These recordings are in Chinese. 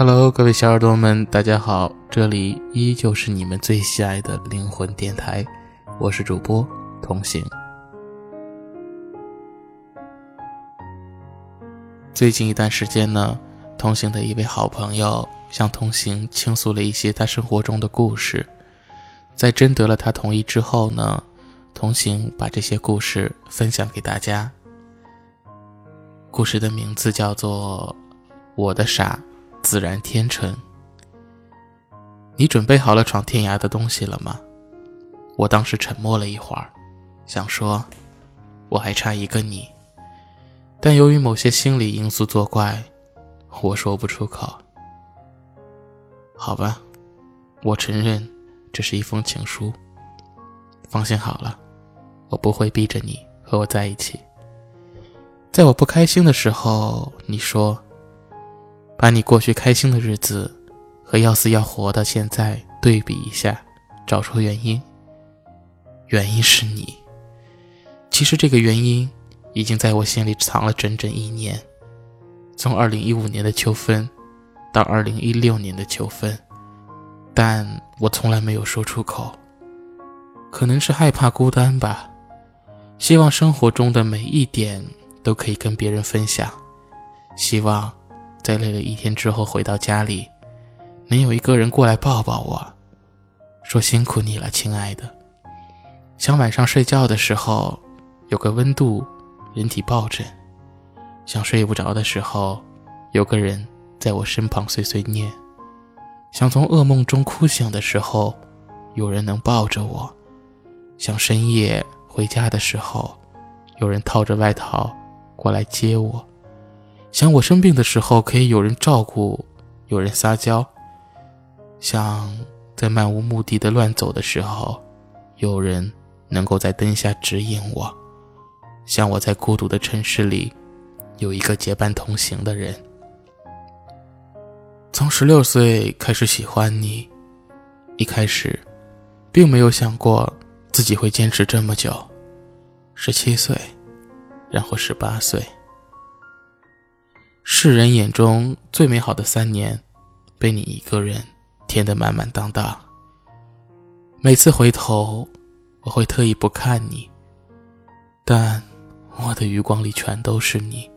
Hello，各位小耳朵们，大家好，这里依旧是你们最喜爱的灵魂电台，我是主播同行。最近一段时间呢，同行的一位好朋友向同行倾诉了一些他生活中的故事，在征得了他同意之后呢，同行把这些故事分享给大家。故事的名字叫做《我的傻自然天成》。你准备好了闯天涯的东西了吗？我当时沉默了一会儿，想说我还差一个你，但由于某些心理因素作怪，我说不出口。好吧，我承认这是一封情书。放心好了，我不会逼着你和我在一起。在我不开心的时候，你说：“把你过去开心的日子和要死要活的现在对比一下，找出原因。原因是你。其实这个原因已经在我心里藏了整整一年，从二零一五年的秋分到二零一六年的秋分，但我从来没有说出口。可能是害怕孤单吧，希望生活中的每一点。”都可以跟别人分享，希望在累了一天之后回到家里，没有一个人过来抱抱我，说辛苦你了，亲爱的。想晚上睡觉的时候有个温度，人体抱枕；想睡不着的时候有个人在我身旁碎碎念；想从噩梦中哭醒的时候有人能抱着我；想深夜回家的时候有人套着外套。过来接我，想我生病的时候可以有人照顾，有人撒娇；想在漫无目的的乱走的时候，有人能够在灯下指引我；想我在孤独的城市里有一个结伴同行的人。从十六岁开始喜欢你，一开始并没有想过自己会坚持这么久。十七岁。然后十八岁，世人眼中最美好的三年，被你一个人填得满满当当。每次回头，我会特意不看你，但我的余光里全都是你。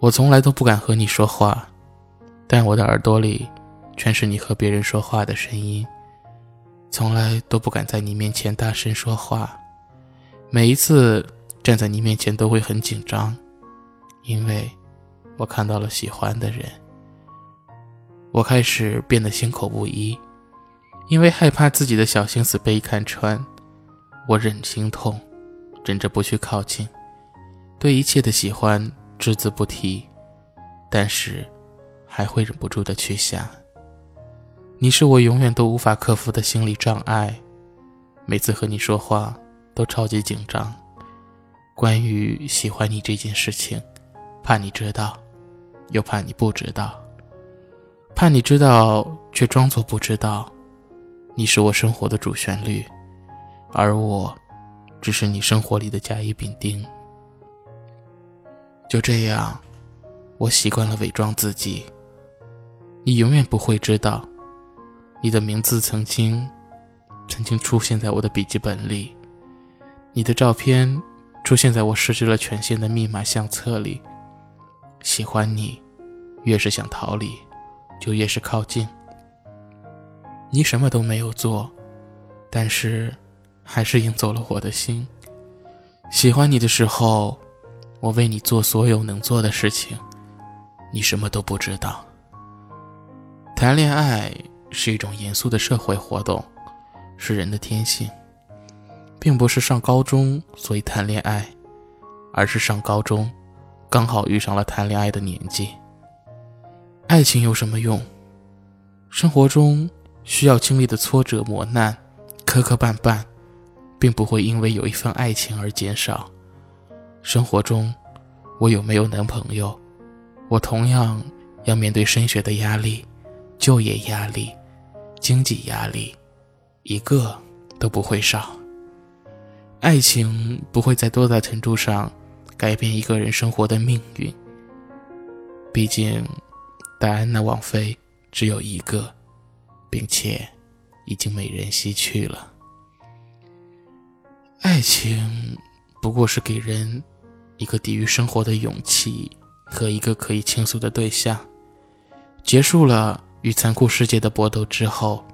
我从来都不敢和你说话，但我的耳朵里全是你和别人说话的声音。从来都不敢在你面前大声说话，每一次。站在你面前都会很紧张，因为我看到了喜欢的人。我开始变得心口不一，因为害怕自己的小心思被看穿。我忍心痛，忍着不去靠近，对一切的喜欢只字不提，但是还会忍不住的去想。你是我永远都无法克服的心理障碍，每次和你说话都超级紧张。关于喜欢你这件事情，怕你知道，又怕你不知道，怕你知道却装作不知道。你是我生活的主旋律，而我，只是你生活里的甲乙丙丁。就这样，我习惯了伪装自己。你永远不会知道，你的名字曾经，曾经出现在我的笔记本里，你的照片。出现在我设置了权限的密码相册里。喜欢你，越是想逃离，就越是靠近。你什么都没有做，但是还是赢走了我的心。喜欢你的时候，我为你做所有能做的事情，你什么都不知道。谈恋爱是一种严肃的社会活动，是人的天性。并不是上高中所以谈恋爱，而是上高中，刚好遇上了谈恋爱的年纪。爱情有什么用？生活中需要经历的挫折磨难、磕磕绊绊，并不会因为有一份爱情而减少。生活中，我有没有男朋友？我同样要面对升学的压力、就业压力、经济压力，一个都不会少。爱情不会在多大程度上改变一个人生活的命运。毕竟，戴安娜王妃只有一个，并且已经美人西去了。爱情不过是给人一个抵御生活的勇气和一个可以倾诉的对象。结束了与残酷世界的搏斗之后，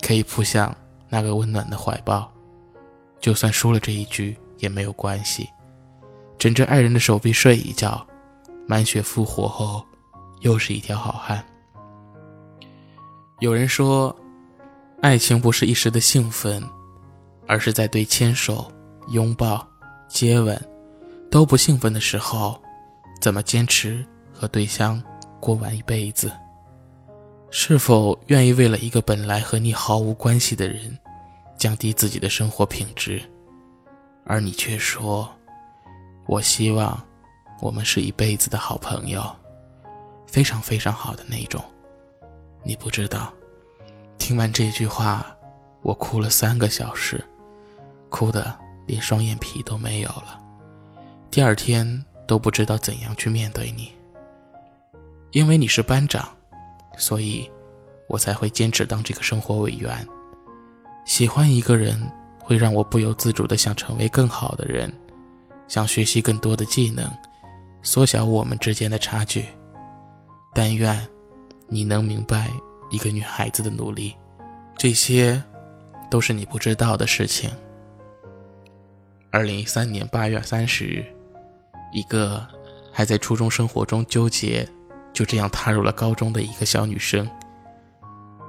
可以扑向那个温暖的怀抱。就算输了这一局也没有关系，枕着爱人的手臂睡一觉，满血复活后，又是一条好汉。有人说，爱情不是一时的兴奋。而是在对牵手、拥抱、接吻都不兴奋的时候，怎么坚持和对象过完一辈子？是否愿意为了一个本来和你毫无关系的人，降低自己的生活品质？而你却说：“我希望我们是一辈子的好朋友，非常非常好的那种。”你不知道，听完这句话，我哭了三个小时。哭的连双眼皮都没有了，第二天都不知道怎样去面对你。因为你是班长，所以我才会坚持当这个生活委员。喜欢一个人会让我不由自主的想成为更好的人，想学习更多的技能，缩小我们之间的差距。但愿你能明白一个女孩子的努力，这些都是你不知道的事情。二零一三年八月三十日，一个还在初中生活中纠结，就这样踏入了高中的一个小女生。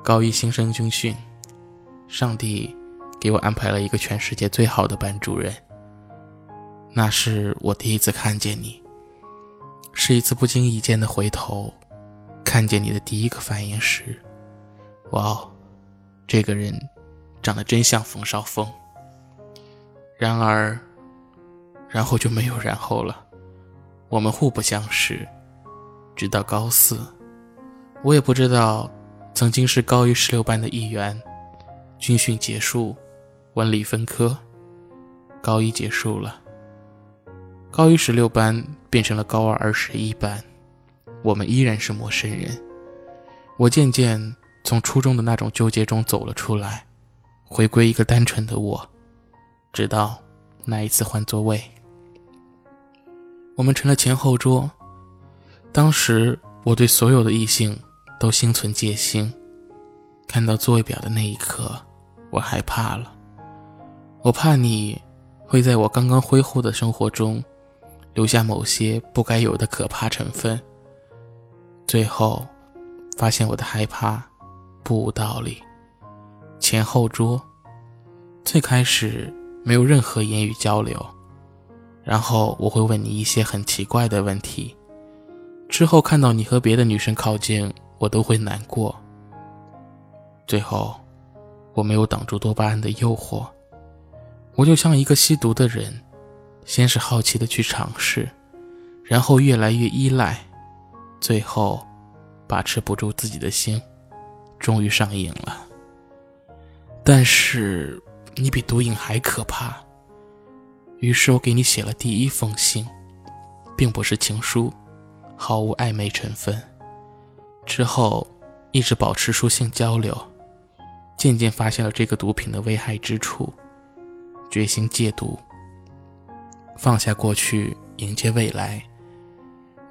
高一新生军训，上帝给我安排了一个全世界最好的班主任。那是我第一次看见你，是一次不经意间的回头，看见你的第一个反应是：哇哦，这个人长得真像冯绍峰。然而，然后就没有然后了。我们互不相识，直到高四，我也不知道，曾经是高一十六班的一员。军训结束，文理分科，高一结束了，高一十六班变成了高二二十一班，我们依然是陌生人。我渐渐从初中的那种纠结中走了出来，回归一个单纯的我。直到那一次换座位，我们成了前后桌。当时我对所有的异性都心存戒心，看到座位表的那一刻，我害怕了。我怕你会在我刚刚恢复的生活中留下某些不该有的可怕成分。最后发现我的害怕不无道理。前后桌，最开始。没有任何言语交流，然后我会问你一些很奇怪的问题。之后看到你和别的女生靠近，我都会难过。最后，我没有挡住多巴胺的诱惑，我就像一个吸毒的人，先是好奇的去尝试，然后越来越依赖，最后把持不住自己的心，终于上瘾了。但是。你比毒瘾还可怕。于是我给你写了第一封信，并不是情书，毫无暧昧成分。之后一直保持书信交流，渐渐发现了这个毒品的危害之处，决心戒毒，放下过去，迎接未来。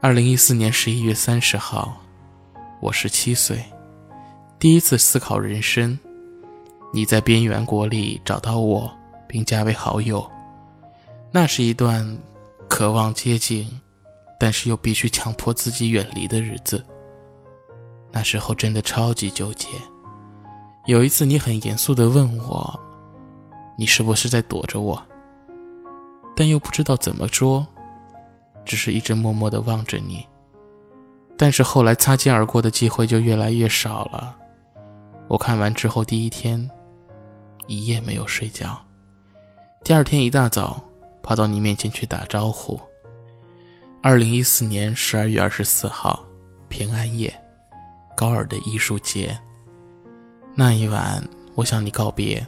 二零一四年十一月三十号，我十七岁，第一次思考人生。你在边缘国里找到我，并加为好友，那是一段渴望接近，但是又必须强迫自己远离的日子。那时候真的超级纠结。有一次，你很严肃地问我：“你是不是在躲着我？”但又不知道怎么说，只是一直默默地望着你。但是后来擦肩而过的机会就越来越少了。我看完之后第一天。一夜没有睡觉，第二天一大早跑到你面前去打招呼。二零一四年十二月二十四号，平安夜，高尔的艺术节。那一晚，我向你告别，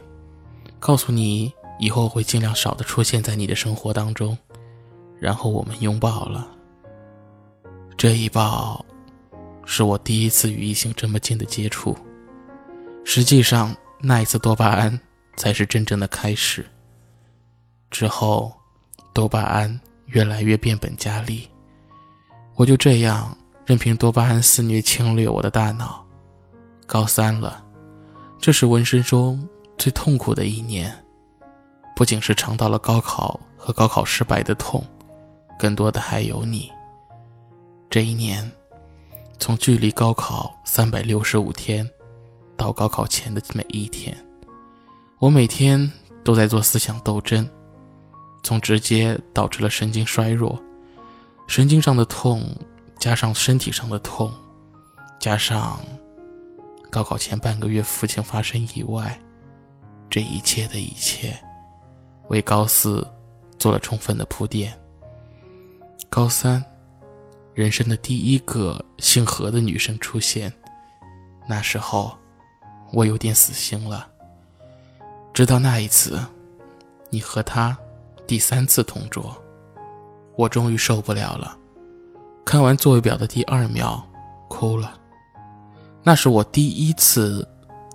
告诉你以后会尽量少的出现在你的生活当中，然后我们拥抱了。这一抱，是我第一次与异性这么近的接触。实际上，那一次多巴胺才是真正的开始。之后，多巴胺越来越变本加厉，我就这样任凭多巴胺肆虐侵略我的大脑。高三了，这是纹身中最痛苦的一年，不仅是尝到了高考和高考失败的痛，更多的还有你。这一年，从距离高考三百六十五天。到高考前的每一天，我每天都在做思想斗争，从直接导致了神经衰弱，神经上的痛加上身体上的痛，加上高考前半个月父亲发生意外，这一切的一切，为高四做了充分的铺垫。高三，人生的第一个姓何的女生出现，那时候。我有点死心了。直到那一次，你和他第三次同桌，我终于受不了了。看完座位表的第二秒，哭了。那是我第一次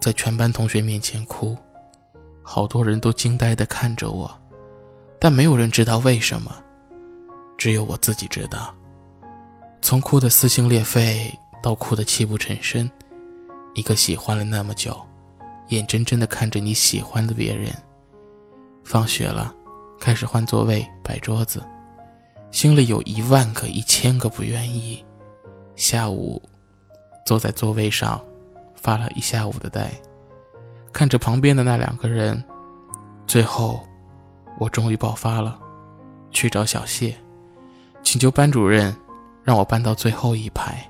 在全班同学面前哭，好多人都惊呆地看着我，但没有人知道为什么，只有我自己知道。从哭得撕心裂肺到哭得泣不成声。一个喜欢了那么久，眼睁睁地看着你喜欢的别人，放学了，开始换座位、摆桌子，心里有一万个、一千个不愿意。下午，坐在座位上，发了一下午的呆，看着旁边的那两个人，最后，我终于爆发了，去找小谢，请求班主任让我搬到最后一排。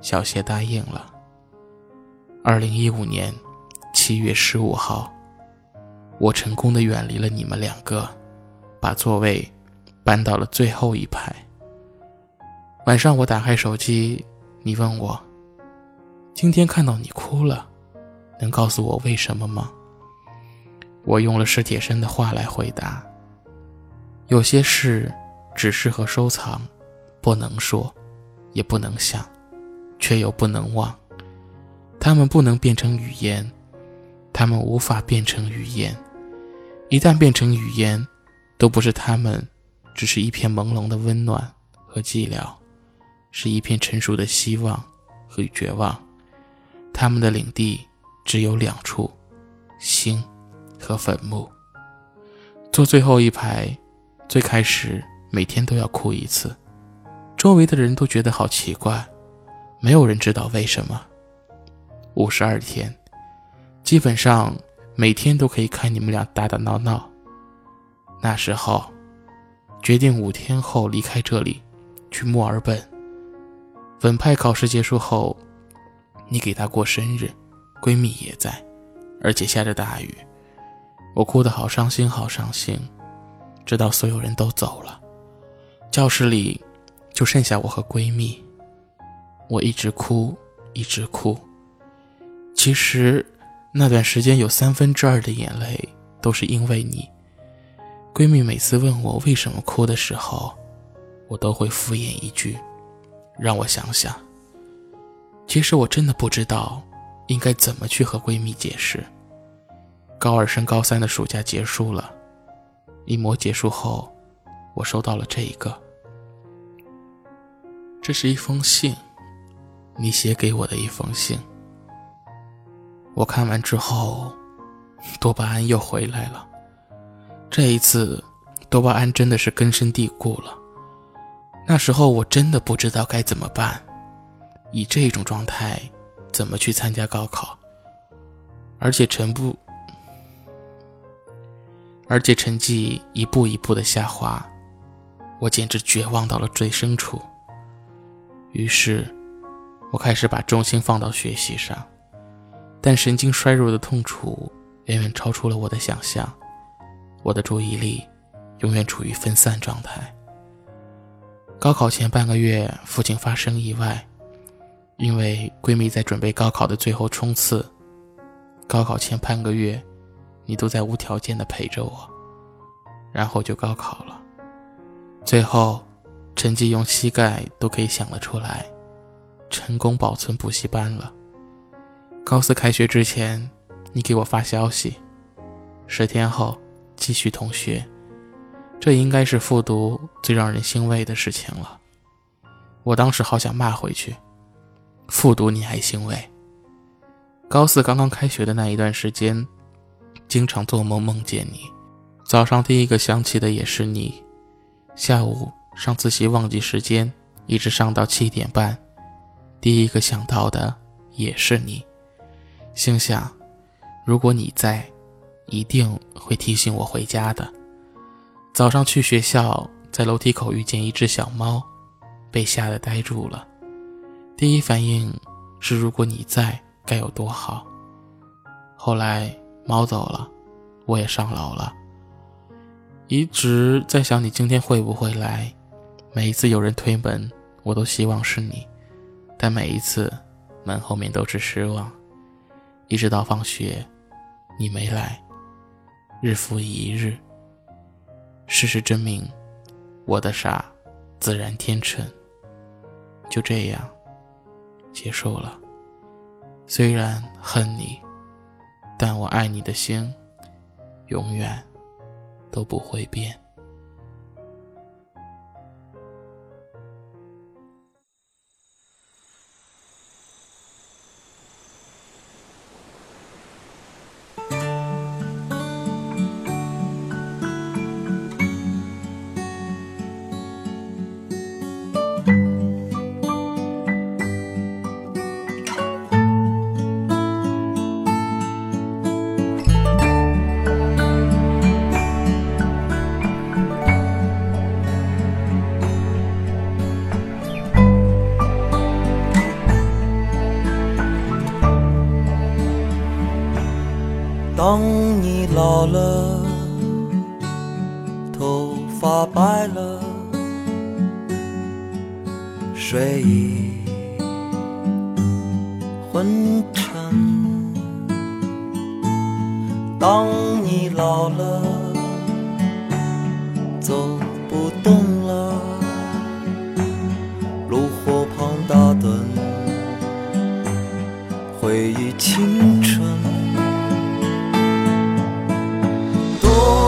小谢答应了。二零一五年七月十五号，我成功的远离了你们两个，把座位搬到了最后一排。晚上我打开手机，你问我：“今天看到你哭了，能告诉我为什么吗？”我用了史铁生的话来回答：“有些事只适合收藏，不能说，也不能想，却又不能忘。”他们不能变成语言，他们无法变成语言。一旦变成语言，都不是他们，只是一片朦胧的温暖和寂寥，是一片成熟的希望和绝望。他们的领地只有两处：心和坟墓。坐最后一排，最开始每天都要哭一次，周围的人都觉得好奇怪，没有人知道为什么。五十二天，基本上每天都可以看你们俩打打闹闹。那时候，决定五天后离开这里，去墨尔本。本派考试结束后，你给他过生日，闺蜜也在，而且下着大雨，我哭得好伤心，好伤心。直到所有人都走了，教室里就剩下我和闺蜜，我一直哭，一直哭。其实，那段时间有三分之二的眼泪都是因为你。闺蜜每次问我为什么哭的时候，我都会敷衍一句：“让我想想。”其实我真的不知道应该怎么去和闺蜜解释。高二升高三的暑假结束了，一模结束后，我收到了这一个。这是一封信，你写给我的一封信。我看完之后，多巴胺又回来了。这一次，多巴胺真的是根深蒂固了。那时候我真的不知道该怎么办，以这种状态怎么去参加高考？而且成不，而且成绩一步一步的下滑，我简直绝望到了最深处。于是，我开始把重心放到学习上。但神经衰弱的痛楚远远超出了我的想象，我的注意力永远处于分散状态。高考前半个月，父亲发生意外，因为闺蜜在准备高考的最后冲刺。高考前半个月，你都在无条件的陪着我，然后就高考了，最后成绩用膝盖都可以想得出来，成功保存补习班了。高四开学之前，你给我发消息，十天后继续同学，这应该是复读最让人欣慰的事情了。我当时好想骂回去，复读你还欣慰？高四刚刚开学的那一段时间，经常做梦梦见你，早上第一个想起的也是你，下午上自习忘记时间，一直上到七点半，第一个想到的也是你，心想，如果你在，一定会提醒我回家的。早上去学校，在楼梯口遇见一只小猫。被吓得呆住了，第一反应是如果你在该有多好。后来猫走了，我也上楼了，一直在想你今天会不会来。每一次有人推门，我都希望是你，但每一次门后面都是失望。一直到放学，你没来，日复一日。事实证明，我的傻自然天成。就这样结束了。虽然恨你，但我爱你的心永远都不会变。老了，头发白了，睡意昏沉。当你老了，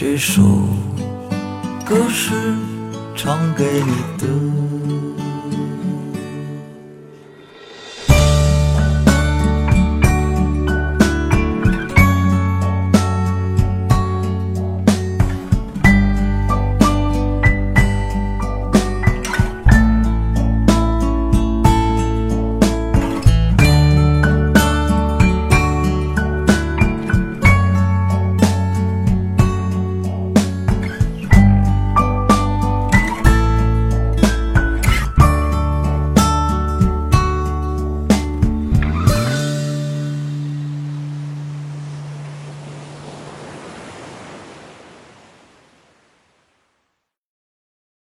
这首歌是唱给你的。